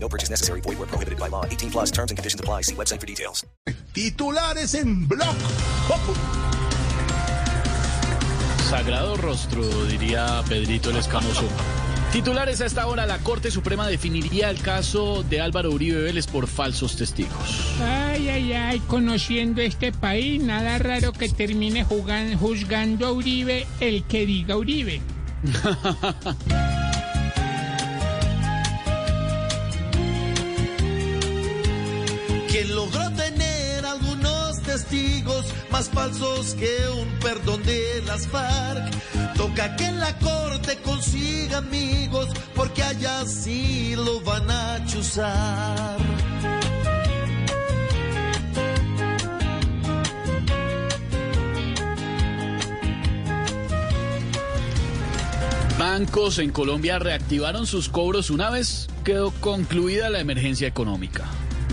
No purchase necessary. Void where prohibited by law. 18 plus terms and conditions apply. See website for details. Titulares en block. Sagrado rostro, diría Pedrito el Escamoso. Titulares a esta hora, la Corte Suprema definiría el caso de Álvaro Uribe Vélez por falsos testigos. Ay, ay, ay, conociendo este país, nada raro que termine jugan- juzgando a Uribe el que diga Uribe. quien logró tener algunos testigos más falsos que un perdón de las FARC. Toca que en la corte consiga amigos, porque allá sí lo van a chuzar. Bancos en Colombia reactivaron sus cobros una vez quedó concluida la emergencia económica.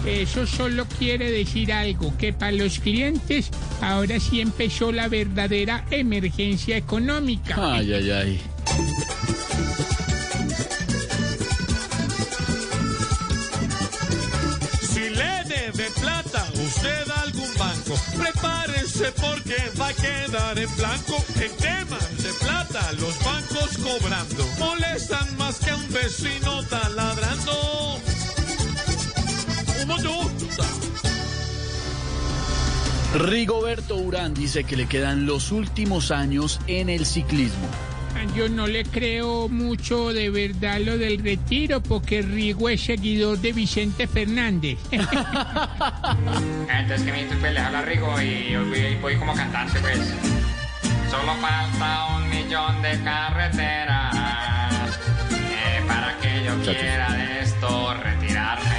Eso solo quiere decir algo, que para los clientes ahora sí empezó la verdadera emergencia económica. Ay, ay, ay. Si le debe plata usted a algún banco, prepárese porque va a quedar en blanco. En temas de plata, los bancos cobrando molestan más que un vecino taladrando. Rigoberto Urán dice que le quedan los últimos años en el ciclismo. Yo no le creo mucho de verdad lo del retiro porque Rigo es seguidor de Vicente Fernández. Entonces que mi pues, le habla Rigo y voy, voy como cantante pues. Solo falta un millón de carreteras eh, para que yo quiera de esto retirarme.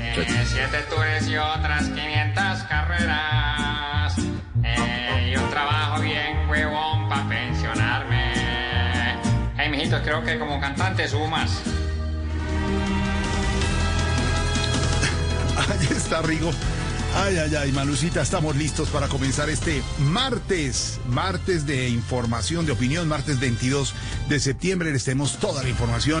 Eh, siete tours y otras 500 carreras eh, y un trabajo bien huevón para pensionarme. Hey, mijitos, creo que como cantante subo más. Ahí está Rigo. Ay, ay, ay, Manucita, estamos listos para comenzar este martes, martes de información, de opinión, martes 22 de septiembre. Les tenemos toda la información.